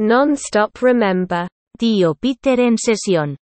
Non-stop remember. Tío Peter en sesión.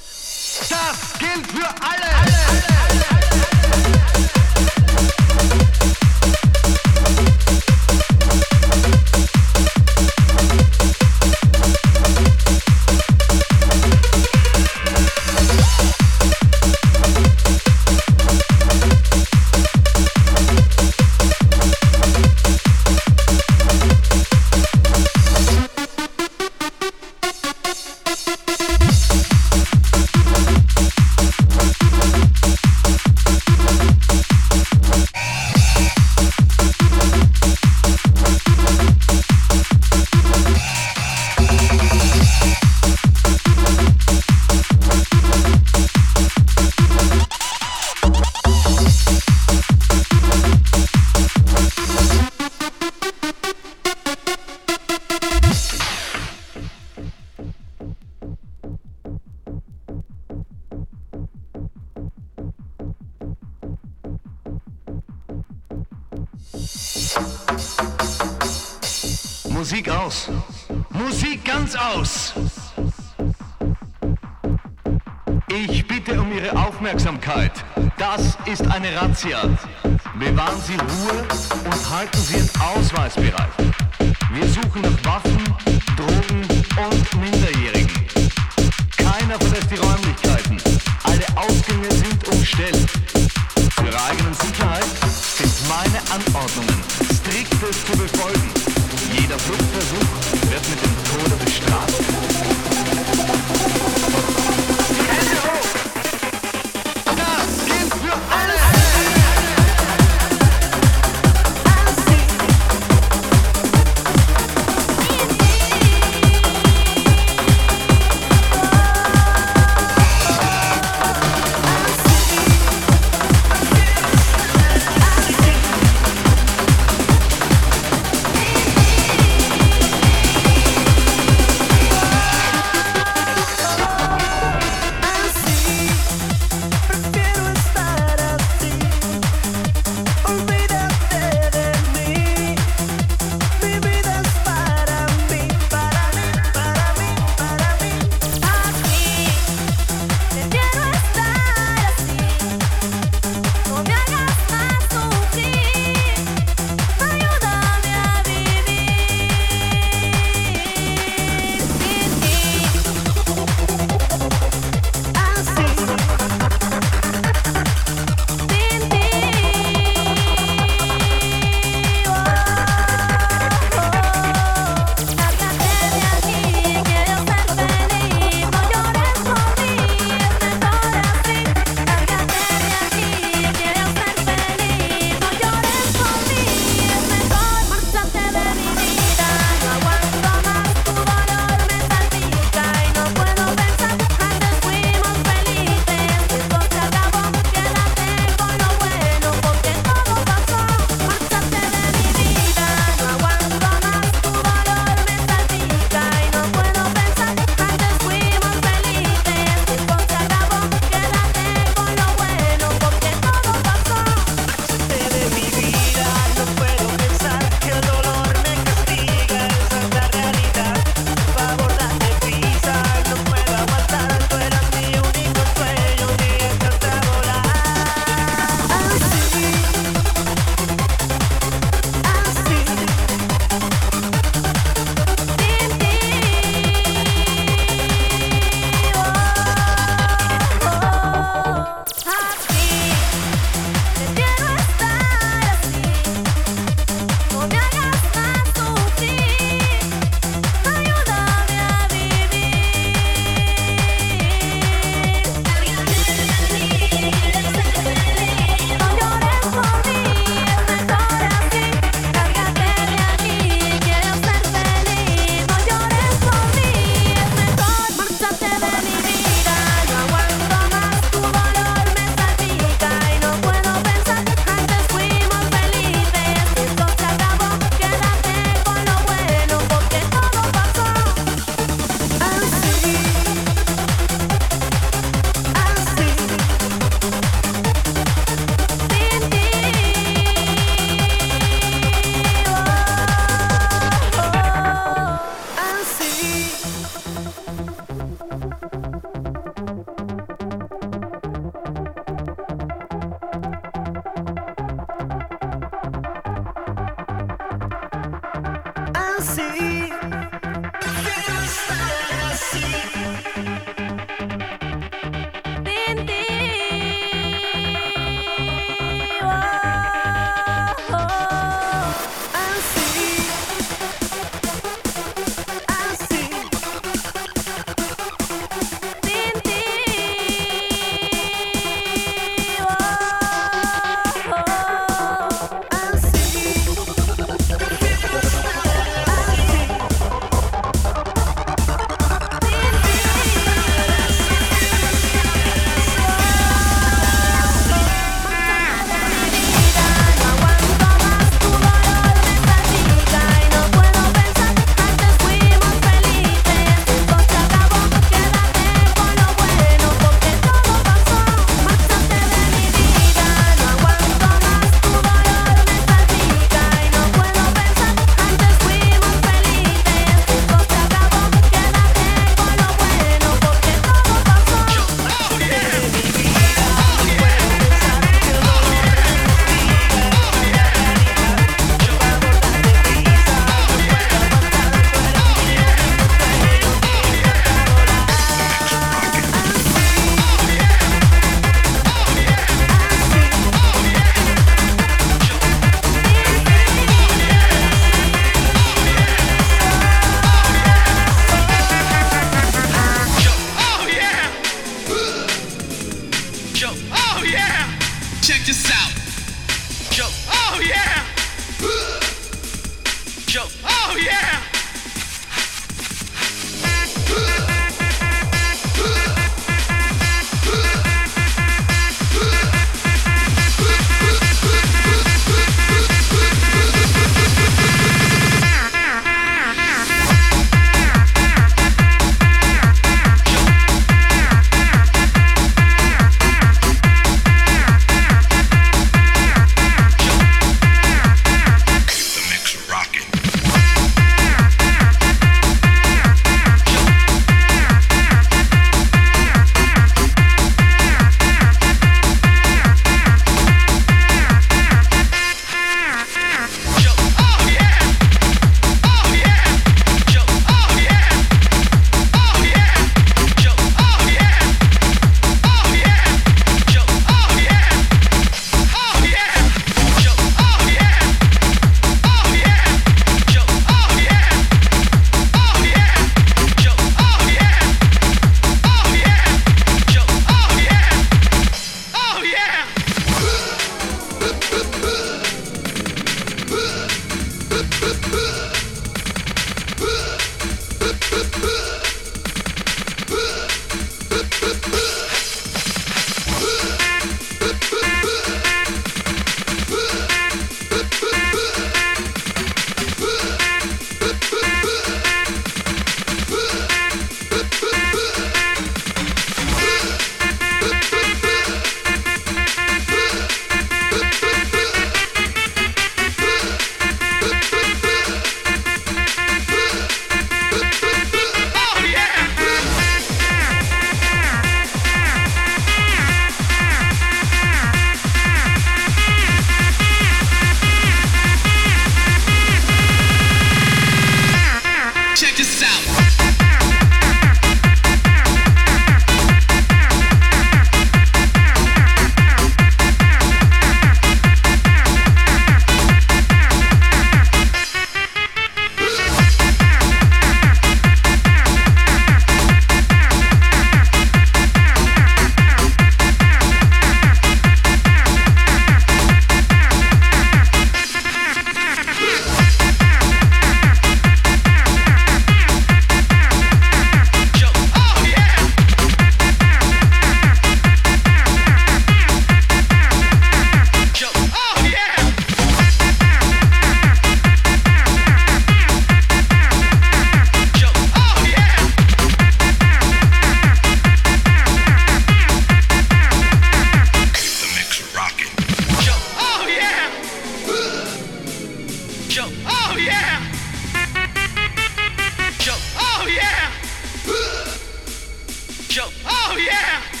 Oh, yeah!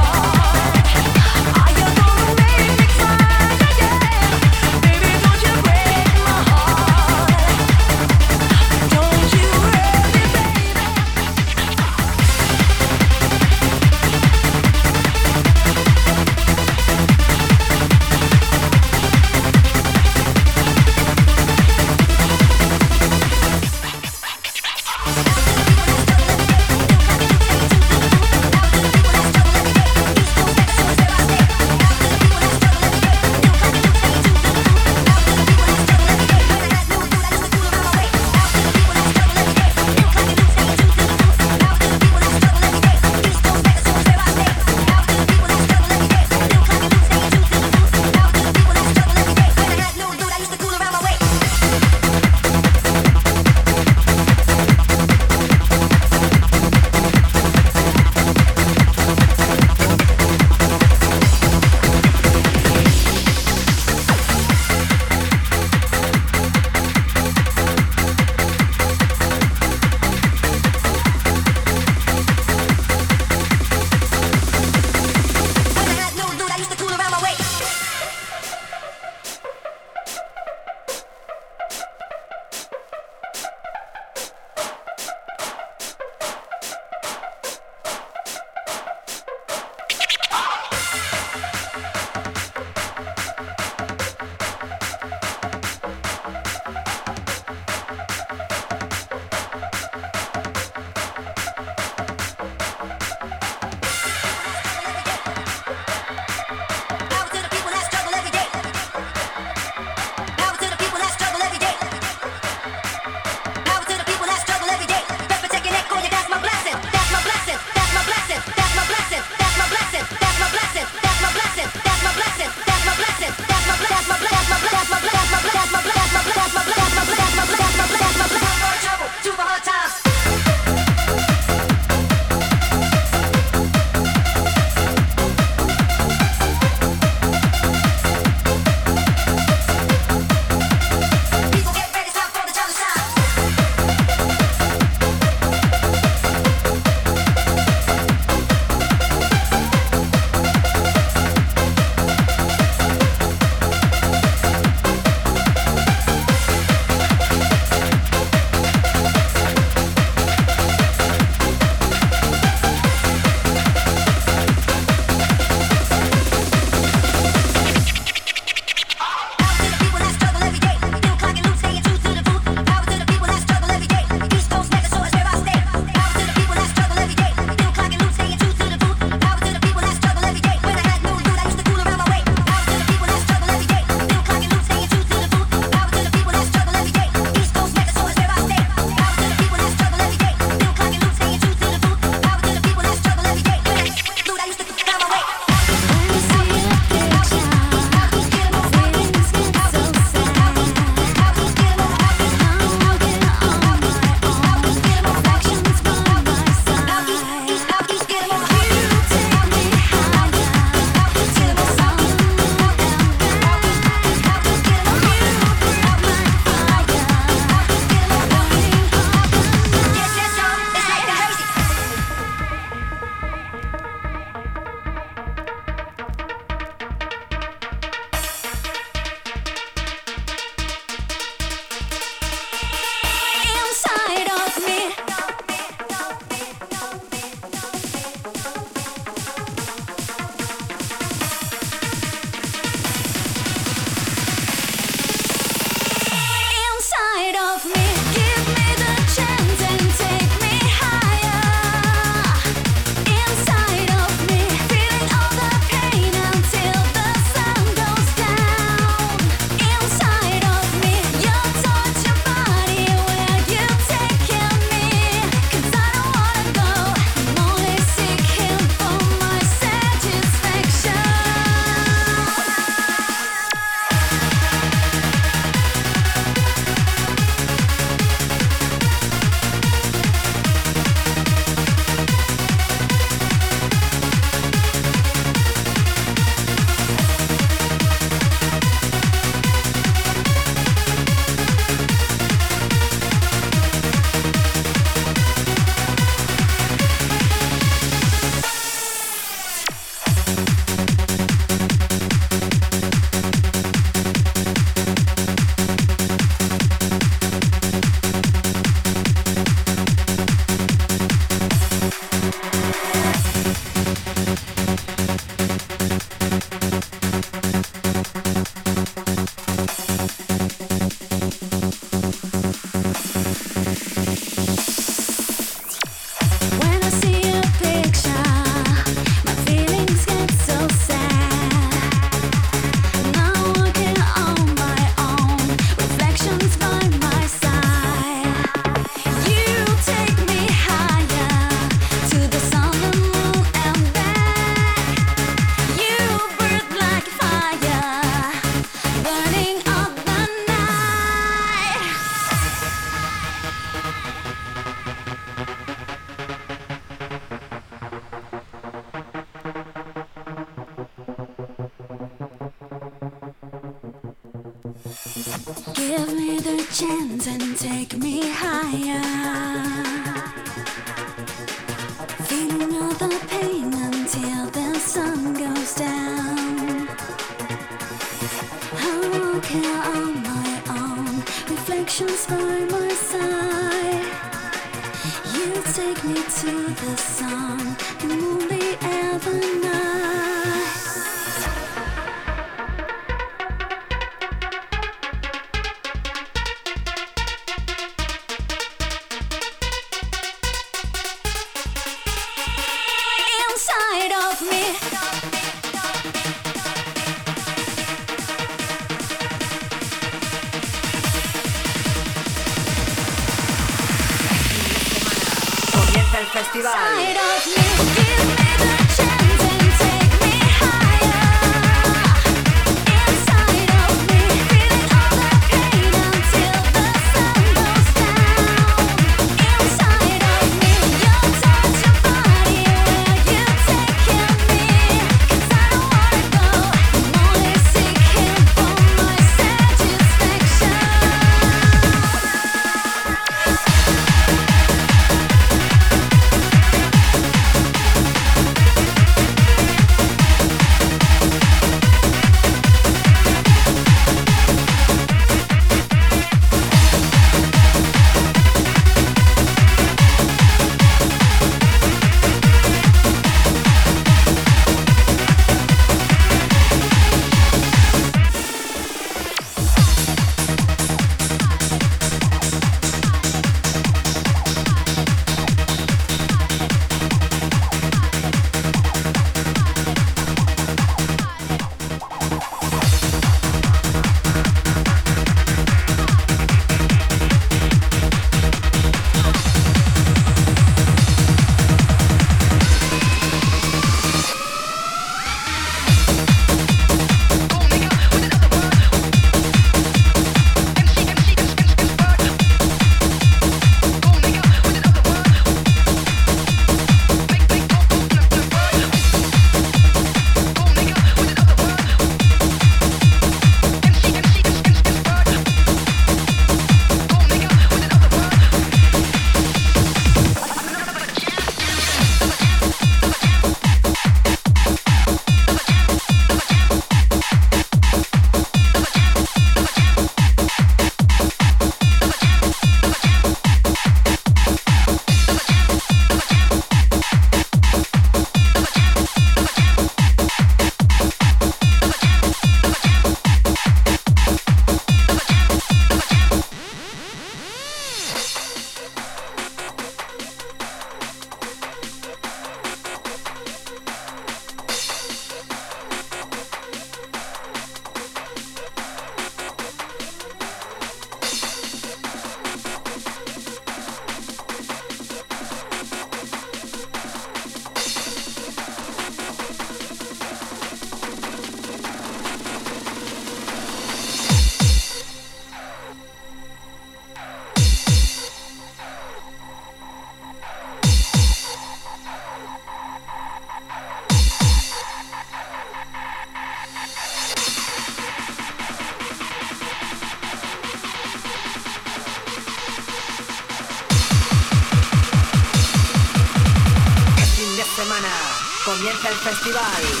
activáis.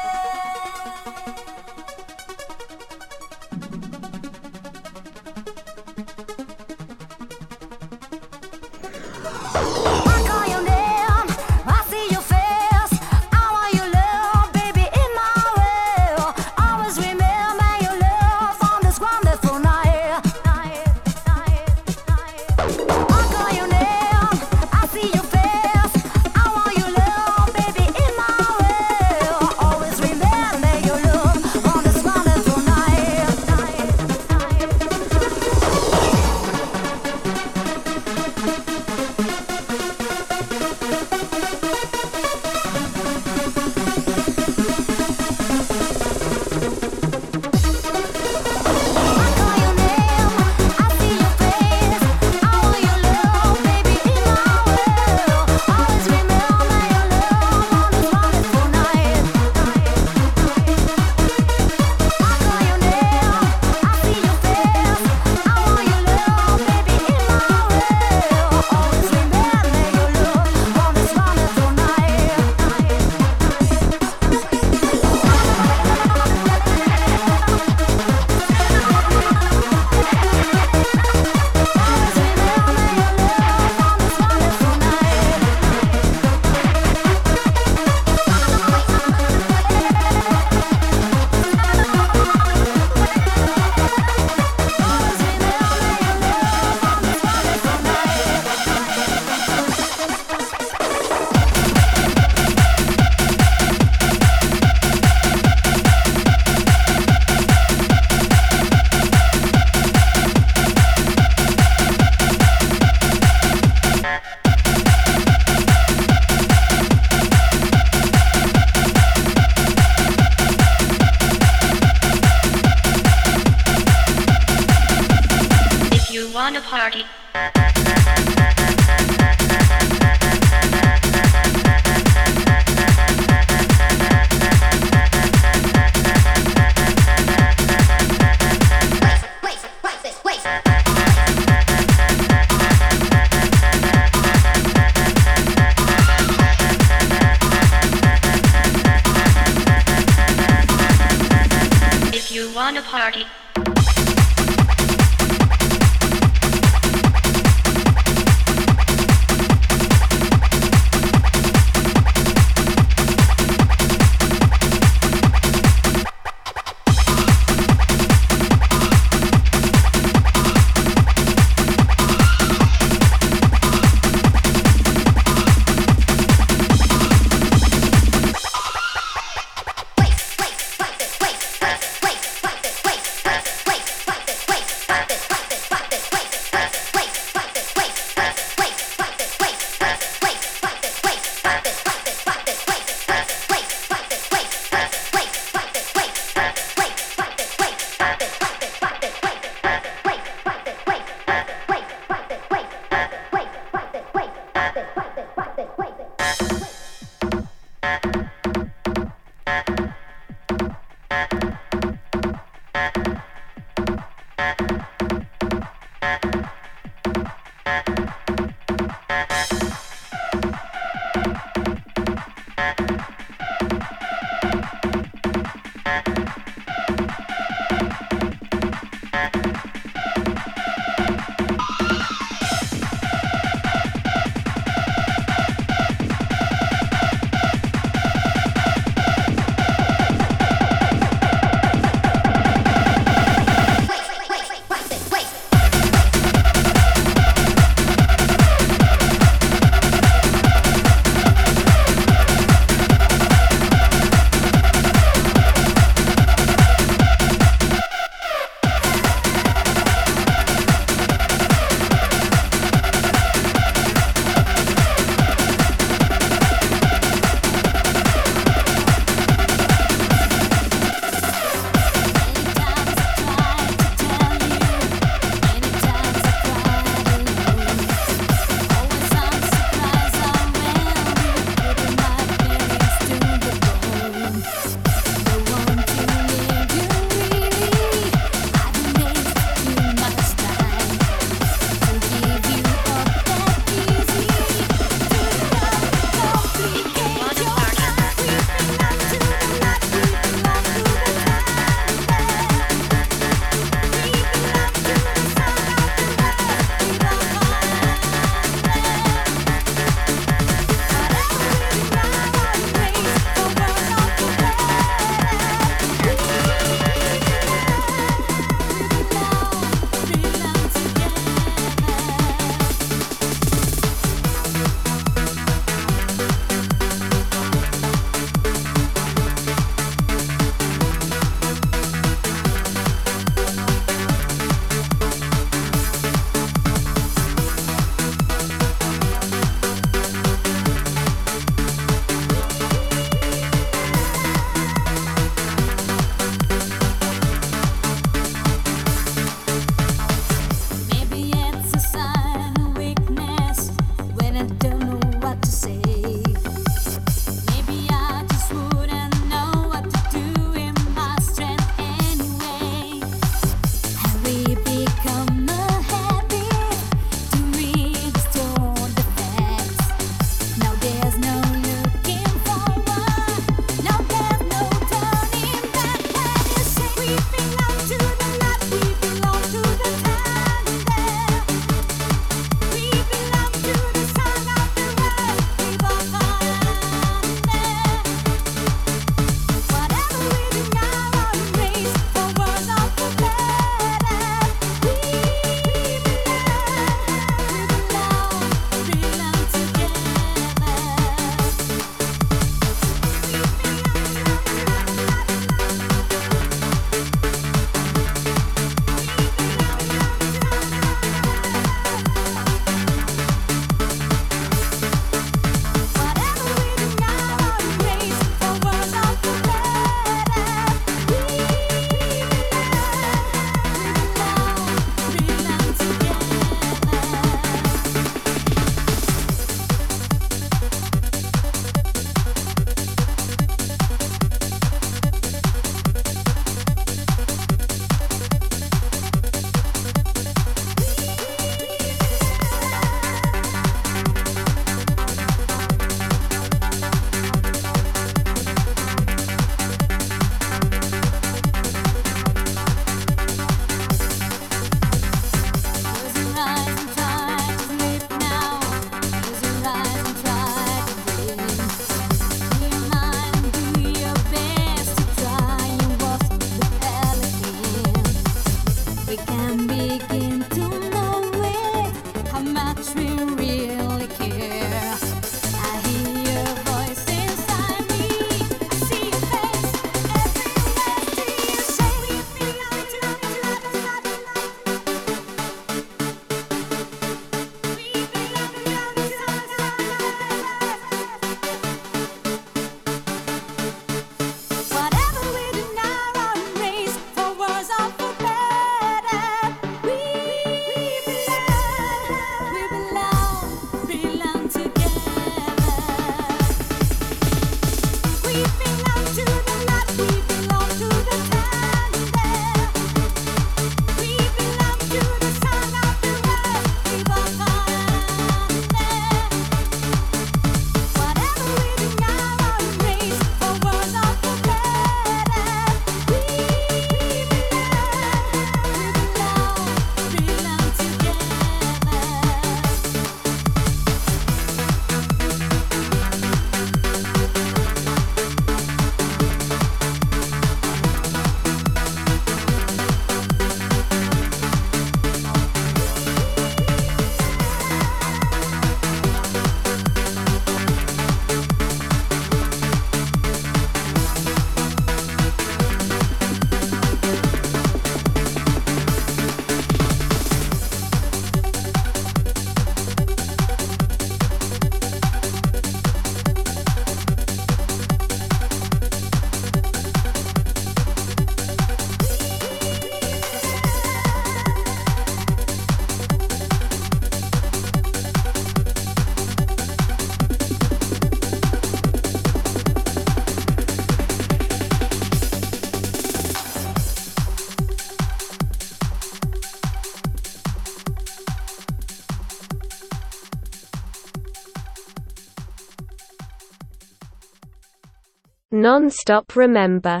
Non-stop remember